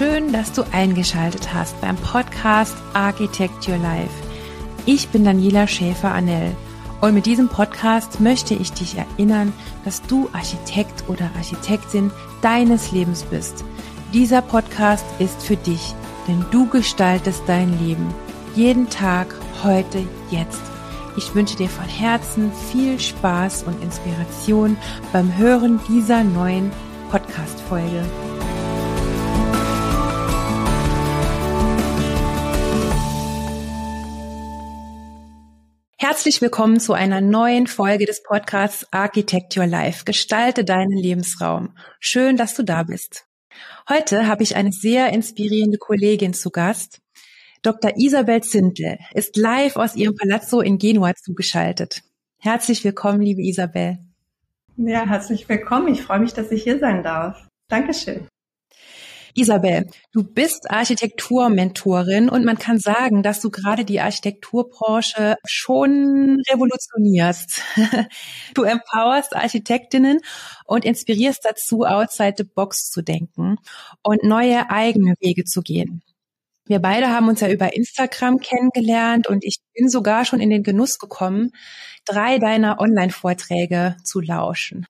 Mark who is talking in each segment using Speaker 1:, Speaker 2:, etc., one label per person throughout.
Speaker 1: Schön, dass du eingeschaltet hast beim Podcast Architect Your Life. Ich bin Daniela Schäfer-Annell und mit diesem Podcast möchte ich dich erinnern, dass du Architekt oder Architektin deines Lebens bist. Dieser Podcast ist für dich, denn du gestaltest dein Leben. Jeden Tag, heute, jetzt. Ich wünsche dir von Herzen viel Spaß und Inspiration beim Hören dieser neuen Podcast-Folge. Herzlich willkommen zu einer neuen Folge des Podcasts Architect Your Life. Gestalte deinen Lebensraum. Schön, dass du da bist. Heute habe ich eine sehr inspirierende Kollegin zu Gast. Dr. Isabel Zindel ist live aus ihrem Palazzo in Genua zugeschaltet. Herzlich willkommen, liebe Isabel.
Speaker 2: Ja, herzlich willkommen. Ich freue mich, dass ich hier sein darf. Dankeschön.
Speaker 1: Isabel, du bist Architekturmentorin und man kann sagen, dass du gerade die Architekturbranche schon revolutionierst. Du empowerst Architektinnen und inspirierst dazu, outside the box zu denken und neue eigene Wege zu gehen. Wir beide haben uns ja über Instagram kennengelernt und ich bin sogar schon in den Genuss gekommen, drei deiner Online-Vorträge zu lauschen.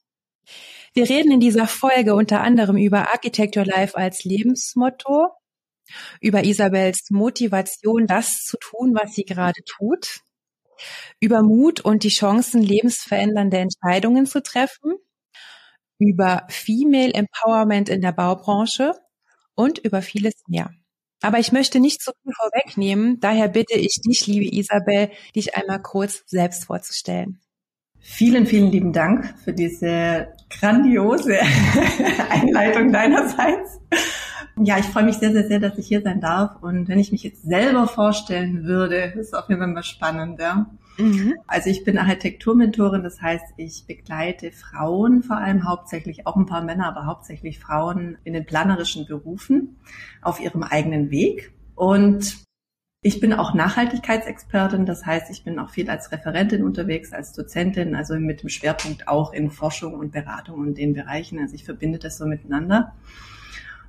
Speaker 1: Wir reden in dieser Folge unter anderem über Architecture Life als Lebensmotto, über Isabels Motivation, das zu tun, was sie gerade tut, über Mut und die Chancen, lebensverändernde Entscheidungen zu treffen, über Female Empowerment in der Baubranche und über vieles mehr. Aber ich möchte nicht zu viel vorwegnehmen, daher bitte ich dich, liebe Isabel, dich einmal kurz selbst vorzustellen.
Speaker 2: Vielen, vielen lieben Dank für diese grandiose Einleitung deinerseits. Ja, ich freue mich sehr, sehr, sehr, dass ich hier sein darf. Und wenn ich mich jetzt selber vorstellen würde, ist auf jeden Fall mal spannend. Ja? Mhm. Also ich bin Architekturmentorin, das heißt, ich begleite Frauen, vor allem hauptsächlich auch ein paar Männer, aber hauptsächlich Frauen in den planerischen Berufen auf ihrem eigenen Weg. Und ich bin auch Nachhaltigkeitsexpertin, das heißt, ich bin auch viel als Referentin unterwegs, als Dozentin, also mit dem Schwerpunkt auch in Forschung und Beratung und den Bereichen. Also ich verbinde das so miteinander.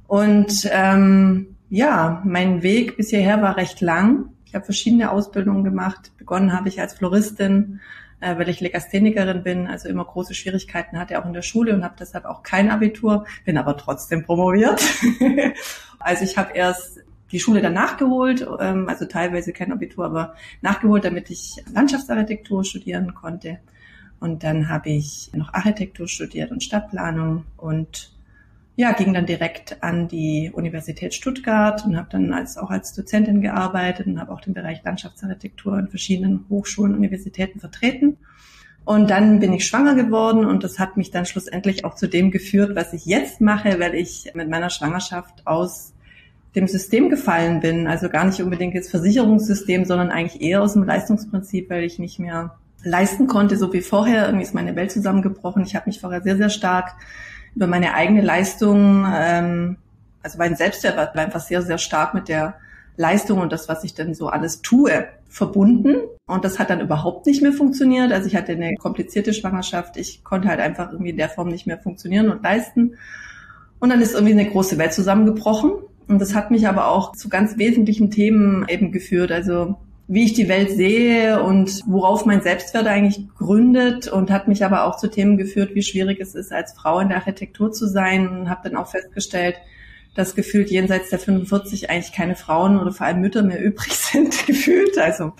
Speaker 2: Und ähm, ja, mein Weg bis hierher war recht lang. Ich habe verschiedene Ausbildungen gemacht. Begonnen habe ich als Floristin, äh, weil ich Legasthenikerin bin, also immer große Schwierigkeiten hatte auch in der Schule und habe deshalb auch kein Abitur, bin aber trotzdem promoviert. also ich habe erst die Schule dann nachgeholt, ähm, also teilweise kein Abitur, aber nachgeholt, damit ich Landschaftsarchitektur studieren konnte. Und dann habe ich noch Architektur studiert und Stadtplanung und ja, ging dann direkt an die Universität Stuttgart und habe dann als, auch als Dozentin gearbeitet und habe auch den Bereich Landschaftsarchitektur in verschiedenen Hochschulen, Universitäten vertreten. Und dann bin ich schwanger geworden und das hat mich dann schlussendlich auch zu dem geführt, was ich jetzt mache, weil ich mit meiner Schwangerschaft aus dem System gefallen bin. Also gar nicht unbedingt jetzt Versicherungssystem, sondern eigentlich eher aus dem Leistungsprinzip, weil ich nicht mehr leisten konnte, so wie vorher. Irgendwie ist meine Welt zusammengebrochen. Ich habe mich vorher sehr, sehr stark über meine eigene Leistung, ähm, also mein Selbstwert war einfach sehr, sehr stark mit der Leistung und das, was ich denn so alles tue, verbunden. Und das hat dann überhaupt nicht mehr funktioniert. Also ich hatte eine komplizierte Schwangerschaft. Ich konnte halt einfach irgendwie in der Form nicht mehr funktionieren und leisten. Und dann ist irgendwie eine große Welt zusammengebrochen. Und das hat mich aber auch zu ganz wesentlichen Themen eben geführt. Also wie ich die Welt sehe und worauf mein Selbstwert eigentlich gründet und hat mich aber auch zu Themen geführt, wie schwierig es ist, als Frau in der Architektur zu sein und habe dann auch festgestellt, dass gefühlt jenseits der 45 eigentlich keine Frauen oder vor allem Mütter mehr übrig sind, gefühlt. Also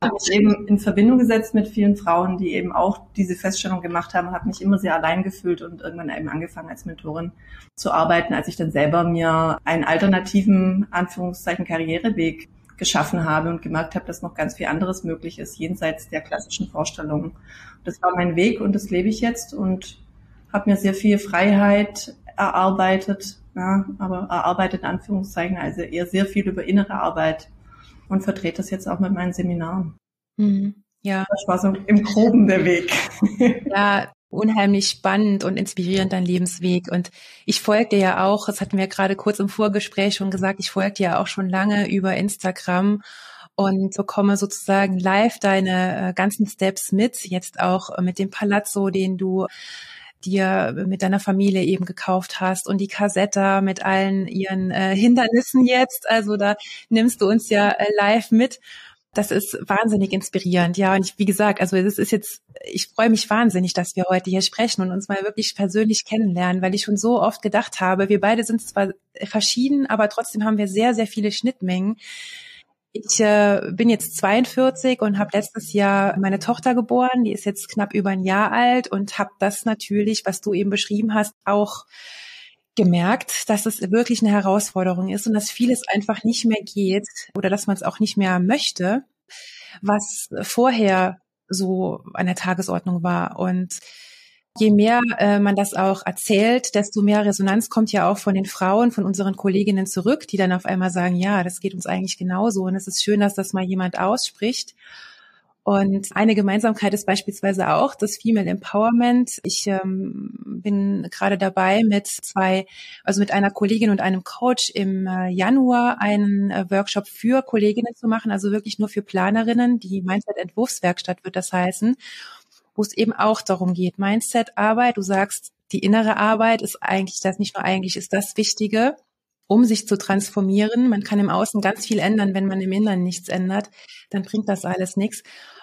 Speaker 2: habe ich eben in Verbindung gesetzt mit vielen Frauen, die eben auch diese Feststellung gemacht haben, habe mich immer sehr allein gefühlt und irgendwann eben angefangen als Mentorin zu arbeiten, als ich dann selber mir einen alternativen, Anführungszeichen, Karriereweg geschaffen habe und gemerkt habe, dass noch ganz viel anderes möglich ist, jenseits der klassischen Vorstellungen. Das war mein Weg und das lebe ich jetzt und habe mir sehr viel Freiheit erarbeitet, ja, aber erarbeitet in Anführungszeichen, also eher sehr viel über innere Arbeit und vertrete das jetzt auch mit meinen Seminaren. Mhm. Ja. Das war so im Groben der Weg.
Speaker 1: Ja, unheimlich spannend und inspirierend dein Lebensweg. Und ich folge dir ja auch, das hatten wir gerade kurz im Vorgespräch schon gesagt, ich folge dir ja auch schon lange über Instagram und bekomme sozusagen live deine äh, ganzen Steps mit, jetzt auch mit dem Palazzo, den du dir mit deiner Familie eben gekauft hast und die Kassetta mit allen ihren äh, Hindernissen jetzt. Also da nimmst du uns ja äh, live mit. Das ist wahnsinnig inspirierend, ja. Und ich, wie gesagt, also es ist jetzt, ich freue mich wahnsinnig, dass wir heute hier sprechen und uns mal wirklich persönlich kennenlernen, weil ich schon so oft gedacht habe, wir beide sind zwar verschieden, aber trotzdem haben wir sehr, sehr viele Schnittmengen. Ich äh, bin jetzt 42 und habe letztes Jahr meine Tochter geboren. Die ist jetzt knapp über ein Jahr alt und habe das natürlich, was du eben beschrieben hast, auch gemerkt, dass es wirklich eine Herausforderung ist und dass vieles einfach nicht mehr geht oder dass man es auch nicht mehr möchte, was vorher so an der Tagesordnung war. Und Je mehr äh, man das auch erzählt, desto mehr Resonanz kommt ja auch von den Frauen, von unseren Kolleginnen zurück, die dann auf einmal sagen, ja, das geht uns eigentlich genauso. Und es ist schön, dass das mal jemand ausspricht. Und eine Gemeinsamkeit ist beispielsweise auch das Female Empowerment. Ich ähm, bin gerade dabei, mit zwei, also mit einer Kollegin und einem Coach im äh, Januar einen äh, Workshop für Kolleginnen zu machen, also wirklich nur für Planerinnen. Die Mindset Entwurfswerkstatt wird das heißen wo es eben auch darum geht, Mindset-Arbeit. Du sagst, die innere Arbeit ist eigentlich das, nicht nur eigentlich ist das Wichtige, um sich zu transformieren. Man kann im Außen ganz viel ändern, wenn man im Inneren nichts ändert, dann bringt das alles nichts.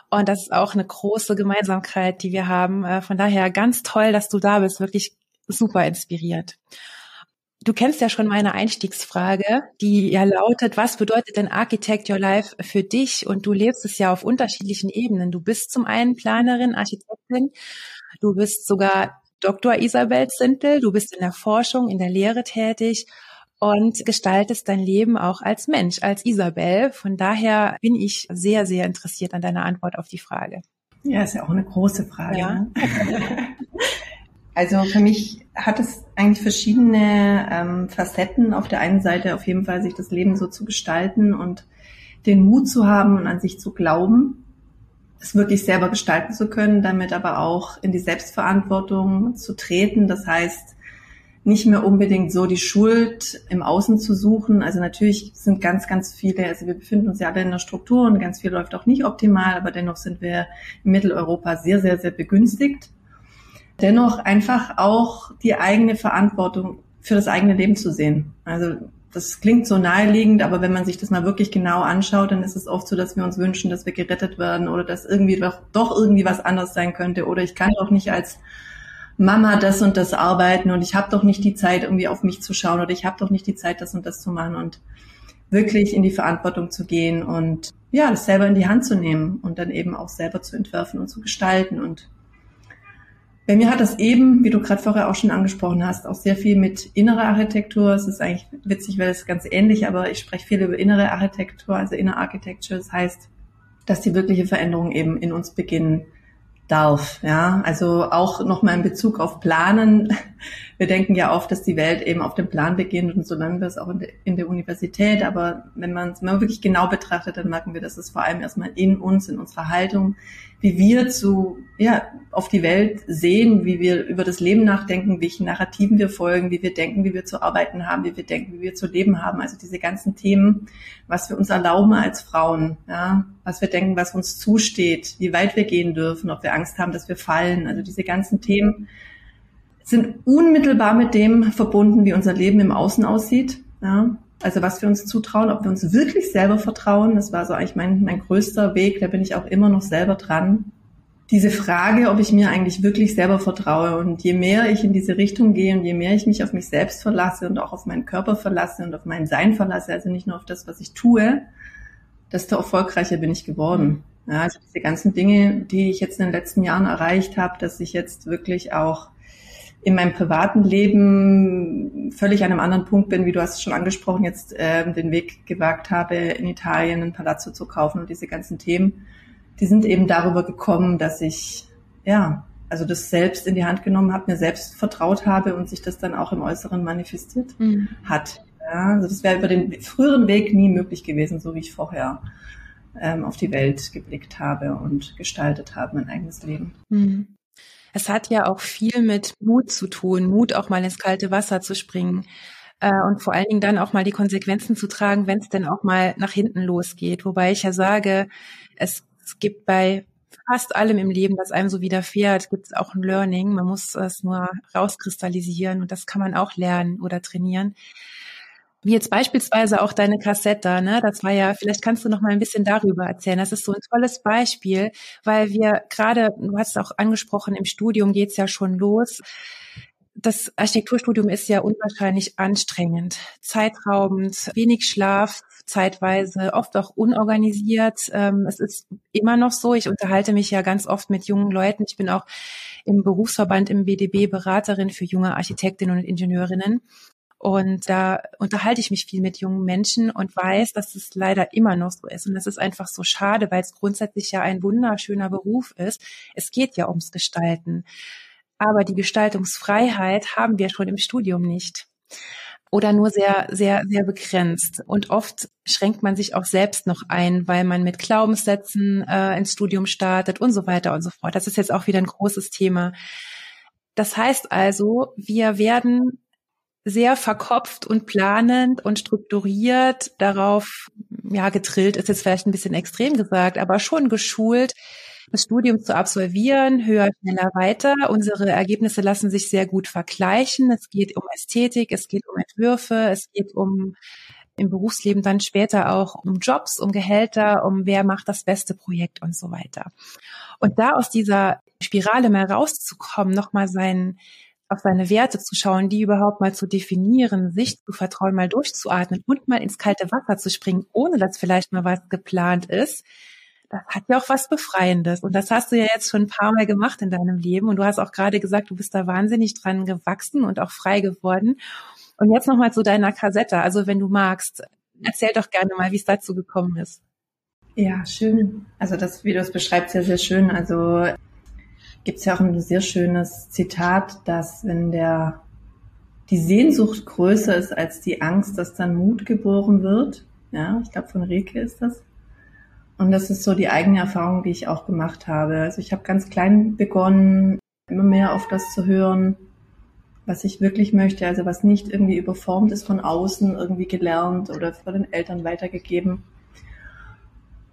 Speaker 1: Und das ist auch eine große Gemeinsamkeit, die wir haben. Äh, von daher ganz toll, dass du da bist, wirklich super inspiriert. Du kennst ja schon meine Einstiegsfrage, die ja lautet, was bedeutet denn Architect Your Life für dich? Und du lebst es ja auf unterschiedlichen Ebenen. Du bist zum einen Planerin, Architektin, du bist sogar Dr. Isabel Zintel, du bist in der Forschung, in der Lehre tätig und gestaltest dein Leben auch als Mensch, als Isabel. Von daher bin ich sehr, sehr interessiert an deiner Antwort auf die Frage.
Speaker 2: Ja, ist ja auch eine große Frage. Ja. Ne? Also für mich hat es eigentlich verschiedene ähm, Facetten. Auf der einen Seite auf jeden Fall sich das Leben so zu gestalten und den Mut zu haben und an sich zu glauben, es wirklich selber gestalten zu können, damit aber auch in die Selbstverantwortung zu treten. Das heißt, nicht mehr unbedingt so die Schuld im Außen zu suchen. Also natürlich sind ganz, ganz viele, also wir befinden uns ja alle in einer Struktur und ganz viel läuft auch nicht optimal, aber dennoch sind wir in Mitteleuropa sehr, sehr, sehr begünstigt dennoch einfach auch die eigene Verantwortung für das eigene Leben zu sehen. Also das klingt so naheliegend, aber wenn man sich das mal wirklich genau anschaut, dann ist es oft so, dass wir uns wünschen, dass wir gerettet werden oder dass irgendwie doch, doch irgendwie was anderes sein könnte oder ich kann doch nicht als Mama das und das arbeiten und ich habe doch nicht die Zeit, irgendwie auf mich zu schauen oder ich habe doch nicht die Zeit, das und das zu machen und wirklich in die Verantwortung zu gehen und ja, das selber in die Hand zu nehmen und dann eben auch selber zu entwerfen und zu gestalten und bei mir hat das eben, wie du gerade vorher auch schon angesprochen hast, auch sehr viel mit innerer Architektur. Es ist eigentlich witzig, weil es ganz ähnlich, aber ich spreche viel über innere Architektur, also Inner Architecture. Das heißt, dass die wirkliche Veränderung eben in uns beginnen darf. Ja, also auch nochmal in Bezug auf Planen. Wir denken ja oft, dass die Welt eben auf dem Plan beginnt und so lernen wir es auch in der, in der Universität. Aber wenn man es wirklich genau betrachtet, dann merken wir, dass es vor allem erstmal in uns, in unserer Haltung, wie wir zu, ja, auf die Welt sehen, wie wir über das Leben nachdenken, welchen Narrativen wir folgen, wie wir denken, wie wir zu arbeiten haben, wie wir denken, wie wir zu leben haben. Also diese ganzen Themen, was wir uns erlauben als Frauen, ja, was wir denken, was uns zusteht, wie weit wir gehen dürfen, ob wir Angst haben, dass wir fallen. Also diese ganzen Themen sind unmittelbar mit dem verbunden, wie unser Leben im Außen aussieht. Ja. Also was wir uns zutrauen, ob wir uns wirklich selber vertrauen, das war so eigentlich mein, mein größter Weg, da bin ich auch immer noch selber dran. Diese Frage, ob ich mir eigentlich wirklich selber vertraue und je mehr ich in diese Richtung gehe und je mehr ich mich auf mich selbst verlasse und auch auf meinen Körper verlasse und auf mein Sein verlasse, also nicht nur auf das, was ich tue, desto erfolgreicher bin ich geworden. Ja, also diese ganzen Dinge, die ich jetzt in den letzten Jahren erreicht habe, dass ich jetzt wirklich auch in meinem privaten Leben völlig an einem anderen Punkt bin, wie du hast es schon angesprochen, jetzt äh, den Weg gewagt habe, in Italien ein Palazzo zu kaufen und diese ganzen Themen, die sind eben darüber gekommen, dass ich ja also das selbst in die Hand genommen habe, mir selbst vertraut habe und sich das dann auch im Äußeren manifestiert mhm. hat. Ja, also das wäre über den früheren Weg nie möglich gewesen, so wie ich vorher ähm, auf die Welt geblickt habe und gestaltet habe, mein eigenes Leben. Mhm.
Speaker 1: Es hat ja auch viel mit Mut zu tun, Mut auch mal ins kalte Wasser zu springen äh, und vor allen Dingen dann auch mal die Konsequenzen zu tragen, wenn es denn auch mal nach hinten losgeht. Wobei ich ja sage, es, es gibt bei fast allem im Leben, was einem so widerfährt, gibt es auch ein Learning. Man muss es nur rauskristallisieren und das kann man auch lernen oder trainieren. Wie jetzt beispielsweise auch deine Kassette, ne? Das war ja, vielleicht kannst du noch mal ein bisschen darüber erzählen. Das ist so ein tolles Beispiel, weil wir gerade, du hast es auch angesprochen, im Studium geht's ja schon los. Das Architekturstudium ist ja unwahrscheinlich anstrengend, zeitraubend, wenig Schlaf, zeitweise, oft auch unorganisiert. Ähm, es ist immer noch so. Ich unterhalte mich ja ganz oft mit jungen Leuten. Ich bin auch im Berufsverband im BDB Beraterin für junge Architektinnen und Ingenieurinnen. Und da unterhalte ich mich viel mit jungen Menschen und weiß, dass es leider immer noch so ist. Und das ist einfach so schade, weil es grundsätzlich ja ein wunderschöner Beruf ist. Es geht ja ums Gestalten. Aber die Gestaltungsfreiheit haben wir schon im Studium nicht. Oder nur sehr, sehr, sehr begrenzt. Und oft schränkt man sich auch selbst noch ein, weil man mit Glaubenssätzen äh, ins Studium startet und so weiter und so fort. Das ist jetzt auch wieder ein großes Thema. Das heißt also, wir werden sehr verkopft und planend und strukturiert darauf, ja, getrillt ist jetzt vielleicht ein bisschen extrem gesagt, aber schon geschult, das Studium zu absolvieren, höher, schneller, weiter. Unsere Ergebnisse lassen sich sehr gut vergleichen. Es geht um Ästhetik, es geht um Entwürfe, es geht um im Berufsleben dann später auch um Jobs, um Gehälter, um wer macht das beste Projekt und so weiter. Und da aus dieser Spirale mal rauszukommen, nochmal seinen auf seine Werte zu schauen, die überhaupt mal zu definieren, sich zu vertrauen, mal durchzuatmen und mal ins kalte Wasser zu springen, ohne dass vielleicht mal was geplant ist, das hat ja auch was Befreiendes. Und das hast du ja jetzt schon ein paar Mal gemacht in deinem Leben. Und du hast auch gerade gesagt, du bist da wahnsinnig dran gewachsen und auch frei geworden. Und jetzt nochmal zu deiner Kassette. Also wenn du magst, erzähl doch gerne mal, wie es dazu gekommen ist.
Speaker 2: Ja, schön. Also das, wie du es beschreibst, ja sehr schön. Also gibt es ja auch ein sehr schönes Zitat, dass wenn der die Sehnsucht größer ist als die Angst, dass dann Mut geboren wird. Ja, ich glaube von Reke ist das. Und das ist so die eigene Erfahrung, die ich auch gemacht habe. Also ich habe ganz klein begonnen, immer mehr auf das zu hören, was ich wirklich möchte, also was nicht irgendwie überformt ist von außen, irgendwie gelernt oder von den Eltern weitergegeben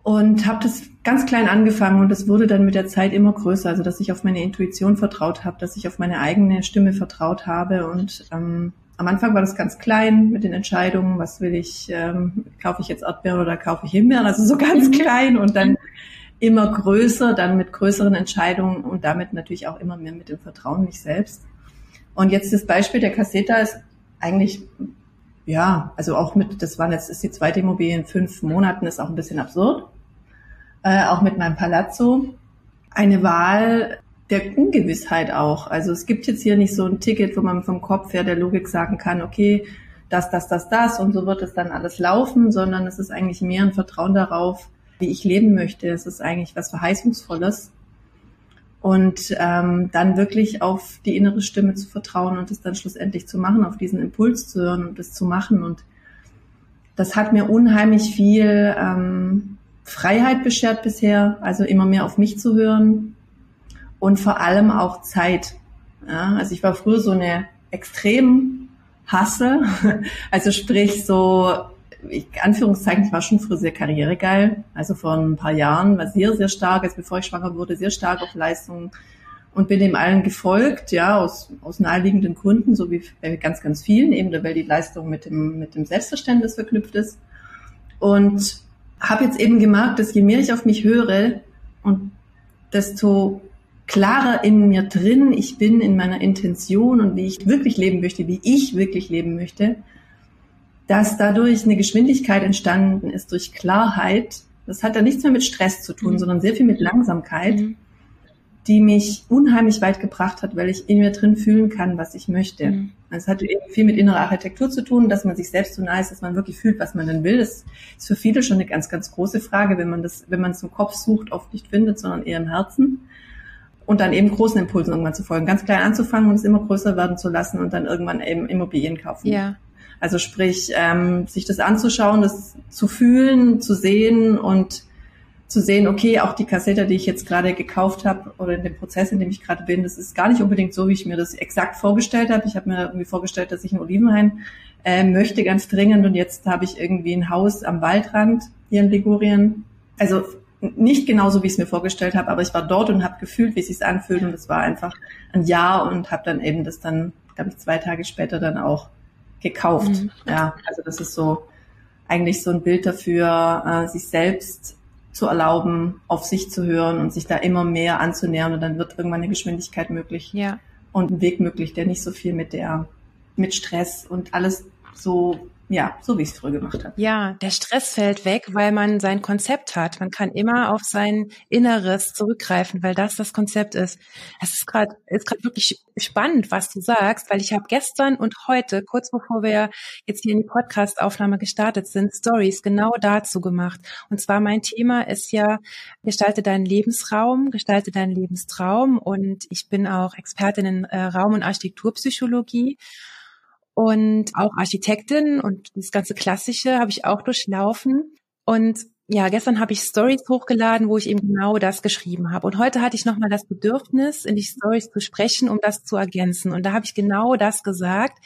Speaker 2: und habe das ganz klein angefangen und es wurde dann mit der Zeit immer größer, also dass ich auf meine Intuition vertraut habe, dass ich auf meine eigene Stimme vertraut habe und ähm, am Anfang war das ganz klein mit den Entscheidungen, was will ich, ähm, kaufe ich jetzt Erdbeeren oder kaufe ich Himbeeren, also so ganz mhm. klein und dann immer größer, dann mit größeren Entscheidungen und damit natürlich auch immer mehr mit dem Vertrauen in mich selbst. Und jetzt das Beispiel der Cassetta ist eigentlich ja, also auch mit, das waren jetzt ist die zweite Immobilie in fünf Monaten, ist auch ein bisschen absurd äh, auch mit meinem Palazzo, eine Wahl der Ungewissheit auch. Also es gibt jetzt hier nicht so ein Ticket, wo man vom Kopf her der Logik sagen kann, okay, das, das, das, das und so wird es dann alles laufen, sondern es ist eigentlich mehr ein Vertrauen darauf, wie ich leben möchte. Es ist eigentlich was Verheißungsvolles. Und ähm, dann wirklich auf die innere Stimme zu vertrauen und es dann schlussendlich zu machen, auf diesen Impuls zu hören und es zu machen. Und das hat mir unheimlich viel ähm, Freiheit beschert bisher, also immer mehr auf mich zu hören und vor allem auch Zeit. Ja, also ich war früher so eine extrem Hasse, also sprich so, ich, Anführungszeichen, ich war schon früher sehr karrieregeil, also vor ein paar Jahren war sehr, sehr stark, als bevor ich schwanger wurde, sehr stark auf Leistung und bin dem allen gefolgt, ja, aus, aus naheliegenden Gründen, so wie bei ganz, ganz vielen, eben weil die Leistung mit dem, mit dem Selbstverständnis verknüpft ist. Und habe jetzt eben gemerkt, dass je mehr ich auf mich höre und desto klarer in mir drin ich bin in meiner Intention und wie ich wirklich leben möchte, wie ich wirklich leben möchte, dass dadurch eine Geschwindigkeit entstanden ist durch Klarheit. Das hat ja nichts mehr mit Stress zu tun, mhm. sondern sehr viel mit Langsamkeit. Mhm die mich unheimlich weit gebracht hat, weil ich in mir drin fühlen kann, was ich möchte. Mhm. Es hat eben viel mit innerer Architektur zu tun, dass man sich selbst so nah ist, dass man wirklich fühlt, was man denn will. Das ist für viele schon eine ganz, ganz große Frage, wenn man das, wenn man es im Kopf sucht, oft nicht findet, sondern eher im Herzen. Und dann eben großen Impulsen irgendwann zu folgen. Ganz klein anzufangen und es immer größer werden zu lassen und dann irgendwann eben Immobilien kaufen.
Speaker 1: Ja.
Speaker 2: Also sprich, ähm, sich das anzuschauen, das zu fühlen, zu sehen und zu sehen, okay, auch die Kassette, die ich jetzt gerade gekauft habe oder in dem Prozess, in dem ich gerade bin, das ist gar nicht unbedingt so, wie ich mir das exakt vorgestellt habe. Ich habe mir irgendwie vorgestellt, dass ich einen Olivenhain äh, möchte ganz dringend und jetzt habe ich irgendwie ein Haus am Waldrand hier in Ligurien. Also nicht genauso, wie ich es mir vorgestellt habe, aber ich war dort und habe gefühlt, wie es sich anfühlt und es war einfach ein Ja und habe dann eben das dann, glaube ich, zwei Tage später dann auch gekauft. Mhm. Ja, also das ist so eigentlich so ein Bild dafür, äh, sich selbst zu erlauben, auf sich zu hören und sich da immer mehr anzunähern und dann wird irgendwann eine Geschwindigkeit möglich
Speaker 1: ja.
Speaker 2: und ein Weg möglich, der nicht so viel mit der mit Stress und alles so ja, so wie ich es früher gemacht habe.
Speaker 1: Ja, der Stress fällt weg, weil man sein Konzept hat. Man kann immer auf sein Inneres zurückgreifen, weil das das Konzept ist. Es ist gerade ist gerade wirklich spannend, was du sagst, weil ich habe gestern und heute, kurz bevor wir jetzt hier in die Podcast-Aufnahme gestartet sind, Stories genau dazu gemacht. Und zwar mein Thema ist ja gestalte deinen Lebensraum, gestalte deinen Lebenstraum und ich bin auch Expertin in äh, Raum- und Architekturpsychologie und auch Architektin und das ganze Klassische habe ich auch durchlaufen. Und ja, gestern habe ich Stories hochgeladen, wo ich eben genau das geschrieben habe. Und heute hatte ich nochmal das Bedürfnis, in die Stories zu sprechen, um das zu ergänzen. Und da habe ich genau das gesagt,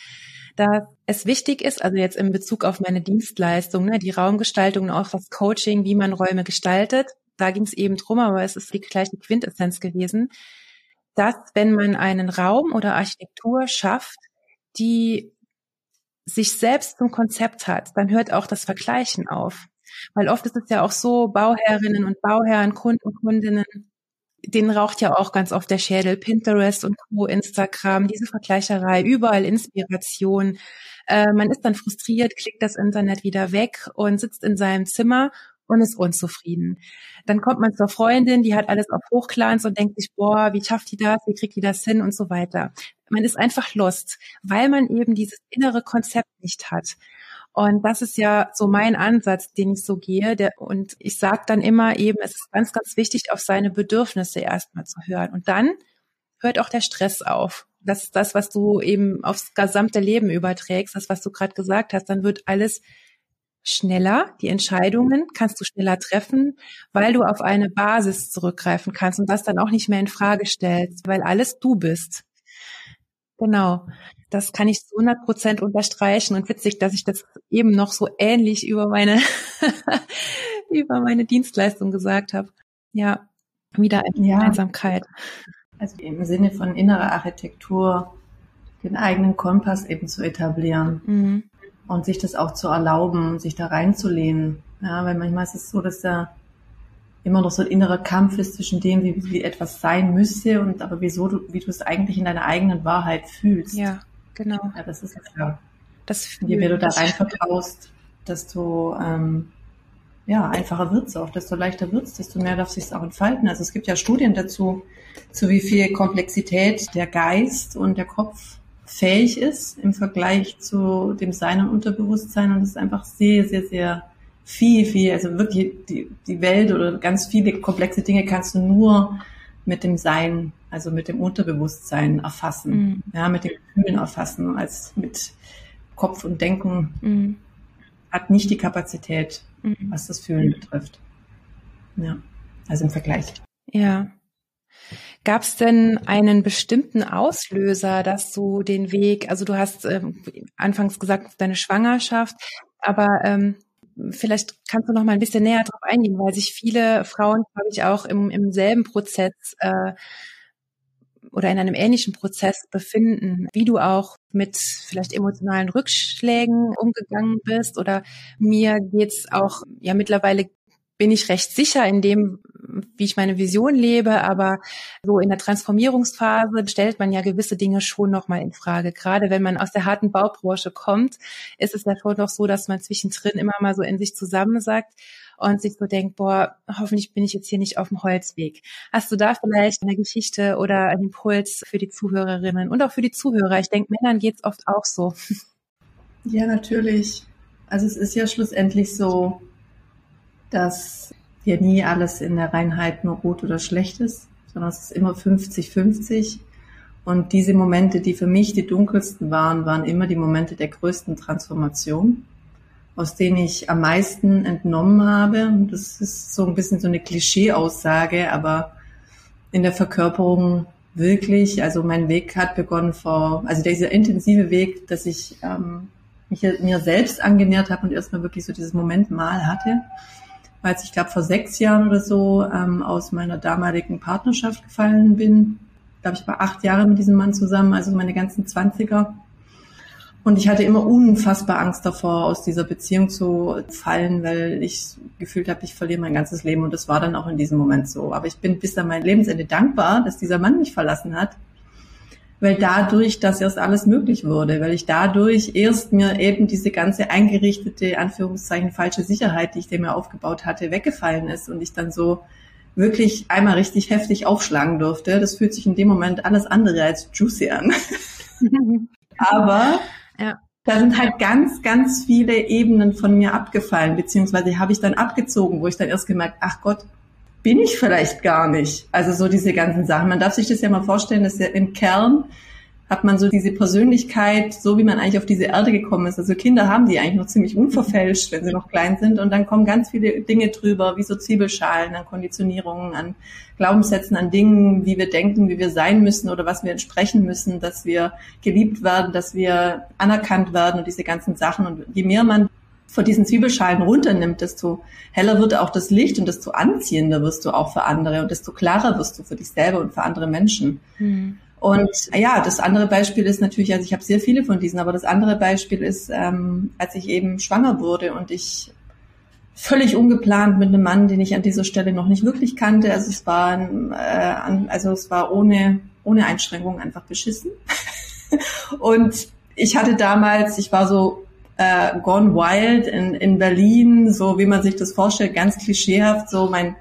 Speaker 1: dass es wichtig ist, also jetzt in Bezug auf meine Dienstleistung, ne, die Raumgestaltung und auch das Coaching, wie man Räume gestaltet. Da ging es eben drum, aber es ist die gleiche Quintessenz gewesen, dass wenn man einen Raum oder Architektur schafft, die sich selbst zum Konzept hat, dann hört auch das Vergleichen auf. Weil oft ist es ja auch so, Bauherrinnen und Bauherren, Kunden und Kundinnen, denen raucht ja auch ganz oft der Schädel. Pinterest und Co., Instagram, diese Vergleicherei, überall Inspiration. Äh, man ist dann frustriert, klickt das Internet wieder weg und sitzt in seinem Zimmer und ist unzufrieden. Dann kommt man zur Freundin, die hat alles auf Hochglanz und denkt sich, boah, wie schafft die das, wie kriegt die das hin und so weiter. Man ist einfach lost, weil man eben dieses innere Konzept nicht hat. Und das ist ja so mein Ansatz, den ich so gehe. Der, und ich sage dann immer eben, es ist ganz, ganz wichtig, auf seine Bedürfnisse erstmal zu hören. Und dann hört auch der Stress auf. Das ist das, was du eben aufs gesamte Leben überträgst, das, was du gerade gesagt hast. Dann wird alles schneller, die Entscheidungen kannst du schneller treffen, weil du auf eine Basis zurückgreifen kannst und das dann auch nicht mehr in Frage stellst, weil alles du bist. Genau. Das kann ich zu 100 Prozent unterstreichen und witzig, dass ich das eben noch so ähnlich über meine, über meine Dienstleistung gesagt habe. Ja, wieder eine ja. Einsamkeit.
Speaker 2: Also im Sinne von innerer Architektur den eigenen Kompass eben zu etablieren. Mhm und sich das auch zu erlauben, sich da reinzulehnen. Ja, weil manchmal ist es so, dass da immer noch so ein innerer Kampf ist zwischen dem, wie, wie etwas sein müsste und aber wieso du, wie du es eigentlich in deiner eigenen Wahrheit fühlst.
Speaker 1: Ja, genau.
Speaker 2: Ja, das ist ja. Das Je mehr du da rein vertraust, desto ähm, ja, einfacher wird's auch, desto leichter wird's, desto mehr darf sich's auch entfalten. Also es gibt ja Studien dazu, zu wie viel Komplexität der Geist und der Kopf fähig ist im Vergleich zu dem Sein und Unterbewusstsein. Und es ist einfach sehr, sehr, sehr viel, viel, also wirklich die, die Welt oder ganz viele komplexe Dinge kannst du nur mit dem Sein, also mit dem Unterbewusstsein erfassen, mhm. ja, mit den Gefühlen erfassen, als mit Kopf und Denken mhm. hat nicht die Kapazität, mhm. was das Fühlen betrifft. Ja, also im Vergleich.
Speaker 1: Ja, Gab es denn einen bestimmten Auslöser, dass du den Weg, also du hast ähm, anfangs gesagt, deine Schwangerschaft, aber ähm, vielleicht kannst du noch mal ein bisschen näher darauf eingehen, weil sich viele Frauen, glaube ich, auch im, im selben Prozess äh, oder in einem ähnlichen Prozess befinden, wie du auch mit vielleicht emotionalen Rückschlägen umgegangen bist. Oder mir geht's auch ja mittlerweile bin ich recht sicher in dem, wie ich meine Vision lebe, aber so in der Transformierungsphase stellt man ja gewisse Dinge schon nochmal in Frage. Gerade wenn man aus der harten Baubranche kommt, ist es ja schon noch so, dass man zwischendrin immer mal so in sich zusammensagt und sich so denkt, boah, hoffentlich bin ich jetzt hier nicht auf dem Holzweg. Hast du da vielleicht eine Geschichte oder einen Impuls für die Zuhörerinnen und auch für die Zuhörer? Ich denke, Männern geht's oft auch so.
Speaker 2: Ja, natürlich. Also es ist ja schlussendlich so, dass ja nie alles in der Reinheit nur gut oder schlecht ist, sondern es ist immer 50-50. Und diese Momente, die für mich die dunkelsten waren, waren immer die Momente der größten Transformation, aus denen ich am meisten entnommen habe. Das ist so ein bisschen so eine Klischee-Aussage, aber in der Verkörperung wirklich, also mein Weg hat begonnen vor, also dieser intensive Weg, dass ich ähm, mich mir selbst angenähert habe und erstmal wirklich so dieses Moment mal hatte als ich glaube vor sechs Jahren oder so ähm, aus meiner damaligen Partnerschaft gefallen bin. Glaube ich war acht Jahre mit diesem Mann zusammen, also meine ganzen Zwanziger. Und ich hatte immer unfassbar Angst davor, aus dieser Beziehung zu fallen, weil ich gefühlt habe, ich verliere mein ganzes Leben. Und das war dann auch in diesem Moment so. Aber ich bin bis an mein Lebensende dankbar, dass dieser Mann mich verlassen hat, weil dadurch das erst alles möglich wurde, weil ich dadurch erst mir eben diese ganze eingerichtete, Anführungszeichen, falsche Sicherheit, die ich dem ja aufgebaut hatte, weggefallen ist und ich dann so wirklich einmal richtig heftig aufschlagen durfte. Das fühlt sich in dem Moment alles andere als juicy an. Aber ja. Da sind halt ganz, ganz viele Ebenen von mir abgefallen, beziehungsweise habe ich dann abgezogen, wo ich dann erst gemerkt, ach Gott, bin ich vielleicht gar nicht. Also so diese ganzen Sachen. Man darf sich das ja mal vorstellen, dass ja im Kern hat man so diese Persönlichkeit, so wie man eigentlich auf diese Erde gekommen ist. Also Kinder haben die eigentlich noch ziemlich unverfälscht, wenn sie noch klein sind. Und dann kommen ganz viele Dinge drüber, wie so Zwiebelschalen an Konditionierungen, an Glaubenssätzen, an Dingen, wie wir denken, wie wir sein müssen oder was wir entsprechen müssen, dass wir geliebt werden, dass wir anerkannt werden und diese ganzen Sachen. Und je mehr man von diesen Zwiebelschalen runternimmt, desto heller wird auch das Licht und desto anziehender wirst du auch für andere und desto klarer wirst du für dich selber und für andere Menschen. Mhm. Und ja, das andere Beispiel ist natürlich, also ich habe sehr viele von diesen, aber das andere Beispiel ist, ähm, als ich eben schwanger wurde und ich völlig ungeplant mit einem Mann, den ich an dieser Stelle noch nicht wirklich kannte. Also es war, äh, also es war ohne ohne Einschränkung einfach beschissen. und ich hatte damals, ich war so äh, gone wild in, in Berlin, so wie man sich das vorstellt, ganz klischeehaft. So mein,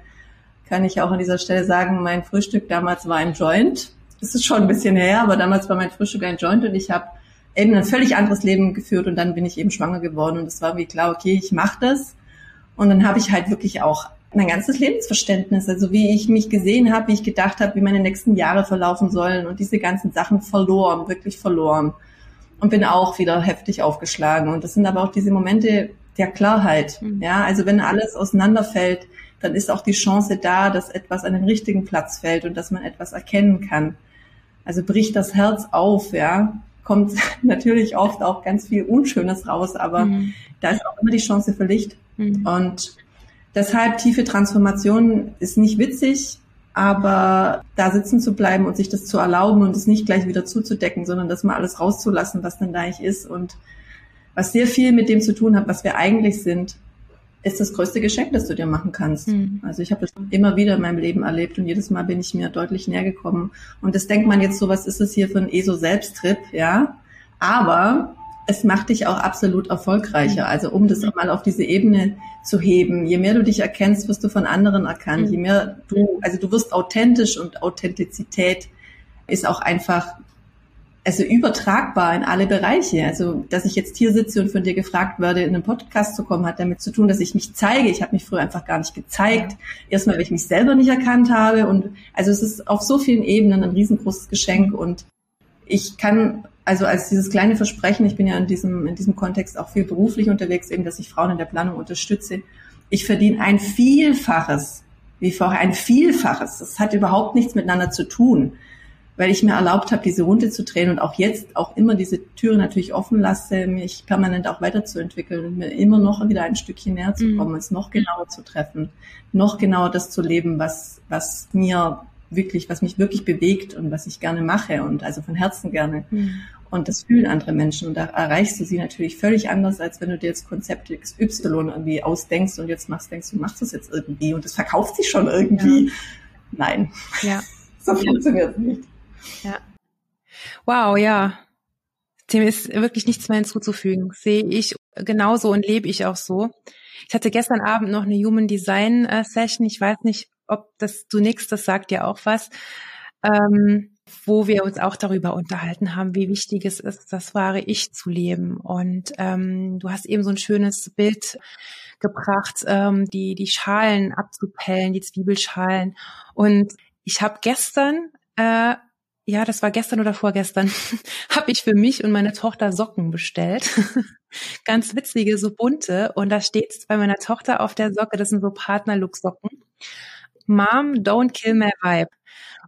Speaker 2: kann ich auch an dieser Stelle sagen, mein Frühstück damals war ein Joint das ist schon ein bisschen her, aber damals war mein Frühstück ein Joint und ich habe eben ein völlig anderes Leben geführt und dann bin ich eben schwanger geworden und es war wie klar, okay, ich mache das. Und dann habe ich halt wirklich auch mein ganzes Lebensverständnis, also wie ich mich gesehen habe, wie ich gedacht habe, wie meine nächsten Jahre verlaufen sollen und diese ganzen Sachen verloren, wirklich verloren. Und bin auch wieder heftig aufgeschlagen. Und das sind aber auch diese Momente der Klarheit. Mhm. Ja, also wenn alles auseinanderfällt, dann ist auch die Chance da, dass etwas an den richtigen Platz fällt und dass man etwas erkennen kann. Also bricht das Herz auf, ja, kommt natürlich oft auch ganz viel Unschönes raus, aber mhm. da ist auch immer die Chance für Licht. Mhm. Und deshalb tiefe Transformation ist nicht witzig, aber da sitzen zu bleiben und sich das zu erlauben und es nicht gleich wieder zuzudecken, sondern das mal alles rauszulassen, was dann da eigentlich ist und was sehr viel mit dem zu tun hat, was wir eigentlich sind ist das größte Geschenk, das du dir machen kannst. Mhm. Also ich habe das immer wieder in meinem Leben erlebt und jedes Mal bin ich mir deutlich näher gekommen. Und das denkt man jetzt so, was ist es hier für ein ESO-Selbsttrip, ja? Aber es macht dich auch absolut erfolgreicher. Also um das auch mal auf diese Ebene zu heben. Je mehr du dich erkennst, wirst du von anderen erkannt. Je mehr du, also du wirst authentisch und Authentizität ist auch einfach also übertragbar in alle Bereiche. Also, dass ich jetzt hier sitze und von dir gefragt werde, in einen Podcast zu kommen, hat damit zu tun, dass ich mich zeige. Ich habe mich früher einfach gar nicht gezeigt. Erstmal, weil ich mich selber nicht erkannt habe. Und also es ist auf so vielen Ebenen ein riesengroßes Geschenk. Und ich kann, also als dieses kleine Versprechen, ich bin ja in diesem, in diesem Kontext auch viel beruflich unterwegs, eben, dass ich Frauen in der Planung unterstütze. Ich verdiene ein Vielfaches, wie vorher, ein Vielfaches. Das hat überhaupt nichts miteinander zu tun weil ich mir erlaubt habe, diese Runde zu drehen und auch jetzt auch immer diese Türen natürlich offen lasse, mich permanent auch weiterzuentwickeln und mir immer noch wieder ein Stückchen näher zu mhm. kommen, mhm. es noch genauer zu treffen, noch genauer das zu leben, was, was mir wirklich, was mich wirklich bewegt und was ich gerne mache und also von Herzen gerne. Mhm. Und das fühlen andere Menschen und da erreichst du sie natürlich völlig anders, als wenn du dir jetzt Konzept XY irgendwie ausdenkst und jetzt machst, denkst du, machst das jetzt irgendwie und das verkauft sich schon irgendwie. Ja. Nein. Ja. so funktioniert es nicht.
Speaker 1: Ja. Wow, ja. Dem ist wirklich nichts mehr hinzuzufügen. Sehe ich genauso und lebe ich auch so. Ich hatte gestern Abend noch eine Human Design äh, Session. Ich weiß nicht, ob das nix, das sagt ja auch was. Ähm, wo wir uns auch darüber unterhalten haben, wie wichtig es ist, das wahre Ich zu leben. Und ähm, du hast eben so ein schönes Bild gebracht, ähm, die die Schalen abzupellen, die Zwiebelschalen. Und ich habe gestern äh, ja, das war gestern oder vorgestern, habe ich für mich und meine Tochter Socken bestellt. Ganz witzige, so bunte. Und da steht bei meiner Tochter auf der Socke, das sind so Partnerlook-Socken. Mom, don't kill my vibe.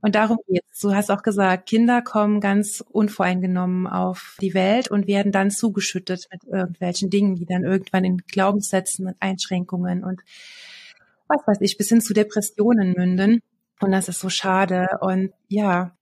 Speaker 1: Und darum geht's. Du hast auch gesagt, Kinder kommen ganz unvoreingenommen auf die Welt und werden dann zugeschüttet mit irgendwelchen Dingen, die dann irgendwann in Glaubenssätzen und Einschränkungen und was weiß ich, bis hin zu Depressionen münden. Und das ist so schade. Und ja,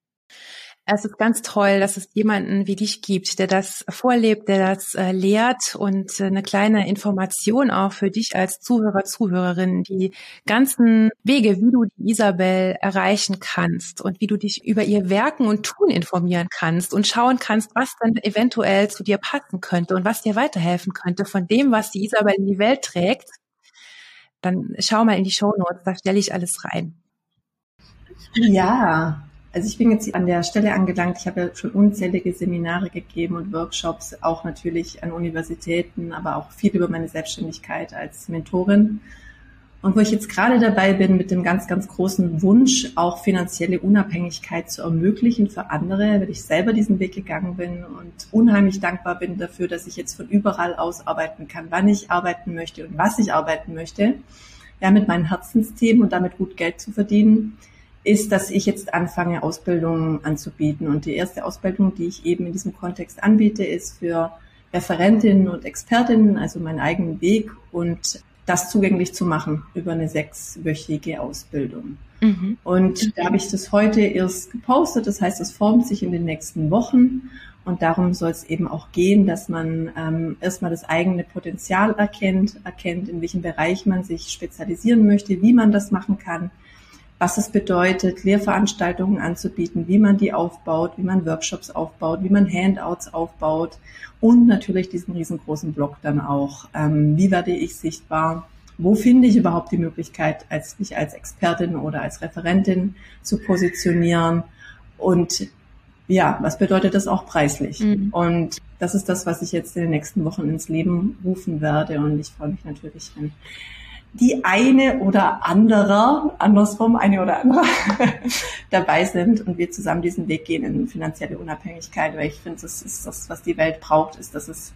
Speaker 1: es ist ganz toll, dass es jemanden wie dich gibt, der das vorlebt, der das äh, lehrt und äh, eine kleine Information auch für dich als Zuhörer, Zuhörerin, die ganzen Wege, wie du die Isabel erreichen kannst und wie du dich über ihr Werken und Tun informieren kannst und schauen kannst, was dann eventuell zu dir passen könnte und was dir weiterhelfen könnte von dem, was die Isabel in die Welt trägt. Dann schau mal in die Show Notes, da stelle ich alles rein.
Speaker 2: Ja, also ich bin jetzt an der Stelle angelangt, ich habe ja schon unzählige Seminare gegeben und Workshops, auch natürlich an Universitäten, aber auch viel über meine Selbstständigkeit als Mentorin. Und wo ich jetzt gerade dabei bin, mit dem ganz, ganz großen Wunsch, auch finanzielle Unabhängigkeit zu ermöglichen für andere, weil ich selber diesen Weg gegangen bin und unheimlich dankbar bin dafür, dass ich jetzt von überall aus arbeiten kann, wann ich arbeiten möchte und was ich arbeiten möchte, ja, mit meinen Herzensthemen und damit gut Geld zu verdienen ist, dass ich jetzt anfange, Ausbildungen anzubieten. Und die erste Ausbildung, die ich eben in diesem Kontext anbiete, ist für Referentinnen und Expertinnen, also meinen eigenen Weg und das zugänglich zu machen über eine sechswöchige Ausbildung. Mhm. Und da habe ich das heute erst gepostet. Das heißt, es formt sich in den nächsten Wochen. Und darum soll es eben auch gehen, dass man ähm, erstmal das eigene Potenzial erkennt, erkennt, in welchem Bereich man sich spezialisieren möchte, wie man das machen kann, was es bedeutet, Lehrveranstaltungen anzubieten, wie man die aufbaut, wie man Workshops aufbaut, wie man Handouts aufbaut und natürlich diesen riesengroßen Blog dann auch. Ähm, wie werde ich sichtbar? Wo finde ich überhaupt die Möglichkeit, als mich als Expertin oder als Referentin zu positionieren? Und ja, was bedeutet das auch preislich? Mhm. Und das ist das, was ich jetzt in den nächsten Wochen ins Leben rufen werde. Und ich freue mich natürlich, wenn die eine oder anderer, andersrum, eine oder andere dabei sind und wir zusammen diesen Weg gehen in finanzielle Unabhängigkeit, weil ich finde, das ist das, was die Welt braucht, ist, dass es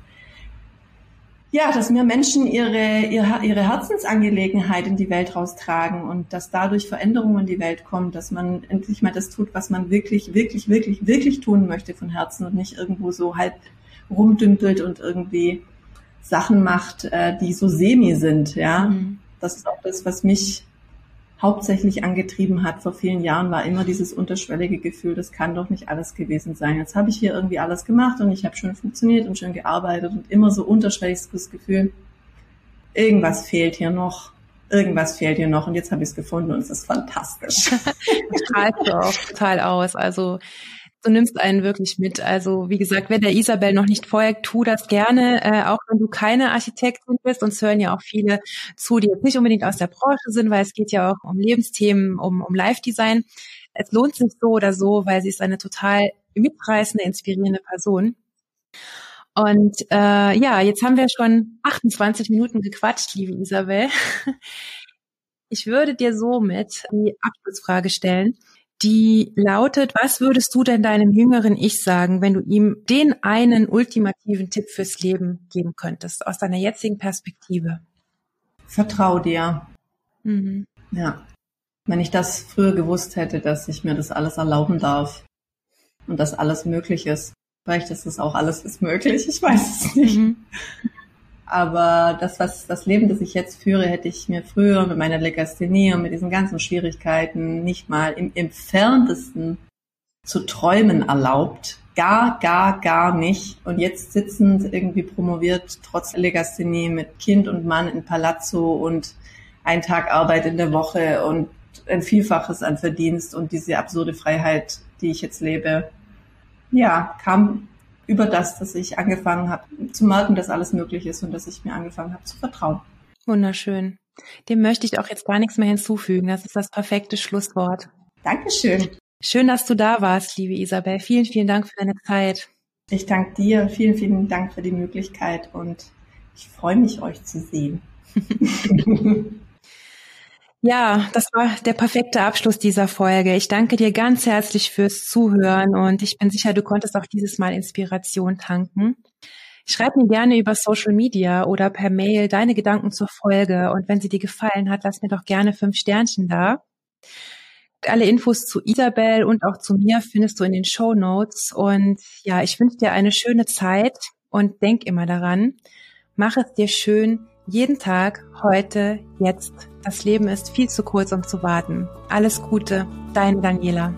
Speaker 2: ja, dass mehr Menschen ihre, ihre, ihre Herzensangelegenheit in die Welt raustragen und dass dadurch Veränderungen in die Welt kommen, dass man endlich mal das tut, was man wirklich, wirklich, wirklich, wirklich tun möchte von Herzen und nicht irgendwo so halb rumdümpelt und irgendwie Sachen macht, äh, die so semi sind, ja. Mhm das ist auch das, was mich hauptsächlich angetrieben hat vor vielen Jahren, war immer dieses unterschwellige Gefühl, das kann doch nicht alles gewesen sein. Jetzt habe ich hier irgendwie alles gemacht und ich habe schön funktioniert und schön gearbeitet und immer so unterschwelliges Gefühl, irgendwas fehlt hier noch, irgendwas fehlt hier noch und jetzt habe ich es gefunden und es ist fantastisch.
Speaker 1: Strahlst du auch total aus. Also du nimmst einen wirklich mit. Also wie gesagt, wenn der Isabel noch nicht folgt, tu das gerne, äh, auch wenn du keine Architektin bist. Uns hören ja auch viele zu, die jetzt nicht unbedingt aus der Branche sind, weil es geht ja auch um Lebensthemen, um, um Live-Design. Es lohnt sich so oder so, weil sie ist eine total mitreißende, inspirierende Person. Und äh, ja, jetzt haben wir schon 28 Minuten gequatscht, liebe Isabel. Ich würde dir somit die Abschlussfrage stellen die lautet, was würdest du denn deinem jüngeren Ich sagen, wenn du ihm den einen ultimativen Tipp fürs Leben geben könntest, aus deiner jetzigen Perspektive?
Speaker 2: Vertrau dir. Mhm. Ja. Wenn ich das früher gewusst hätte, dass ich mir das alles erlauben darf und dass alles möglich ist, vielleicht ist es auch alles ist möglich, ich weiß es nicht. Mhm. Aber das, was das Leben, das ich jetzt führe, hätte ich mir früher mit meiner Legasthenie und mit diesen ganzen Schwierigkeiten nicht mal im entferntesten zu träumen erlaubt. Gar, gar, gar nicht. Und jetzt sitzend irgendwie promoviert, trotz Legasthenie mit Kind und Mann in Palazzo und ein Tag Arbeit in der Woche und ein Vielfaches an Verdienst und diese absurde Freiheit, die ich jetzt lebe. Ja, kam über das, dass ich angefangen habe zu merken, dass alles möglich ist und dass ich mir angefangen habe zu vertrauen.
Speaker 1: Wunderschön. Dem möchte ich auch jetzt gar nichts mehr hinzufügen. Das ist das perfekte Schlusswort.
Speaker 2: Dankeschön.
Speaker 1: Schön, dass du da warst, liebe Isabel. Vielen, vielen Dank für deine Zeit.
Speaker 2: Ich danke dir. Vielen, vielen Dank für die Möglichkeit und ich freue mich, euch zu sehen.
Speaker 1: Ja, das war der perfekte Abschluss dieser Folge. Ich danke dir ganz herzlich fürs Zuhören und ich bin sicher, du konntest auch dieses Mal Inspiration tanken. Schreib mir gerne über Social Media oder per Mail deine Gedanken zur Folge und wenn sie dir gefallen hat, lass mir doch gerne fünf Sternchen da. Alle Infos zu Isabel und auch zu mir findest du in den Show Notes und ja, ich wünsche dir eine schöne Zeit und denk immer daran, mach es dir schön jeden Tag, heute, jetzt das Leben ist viel zu kurz, um zu warten. Alles Gute, deine Daniela.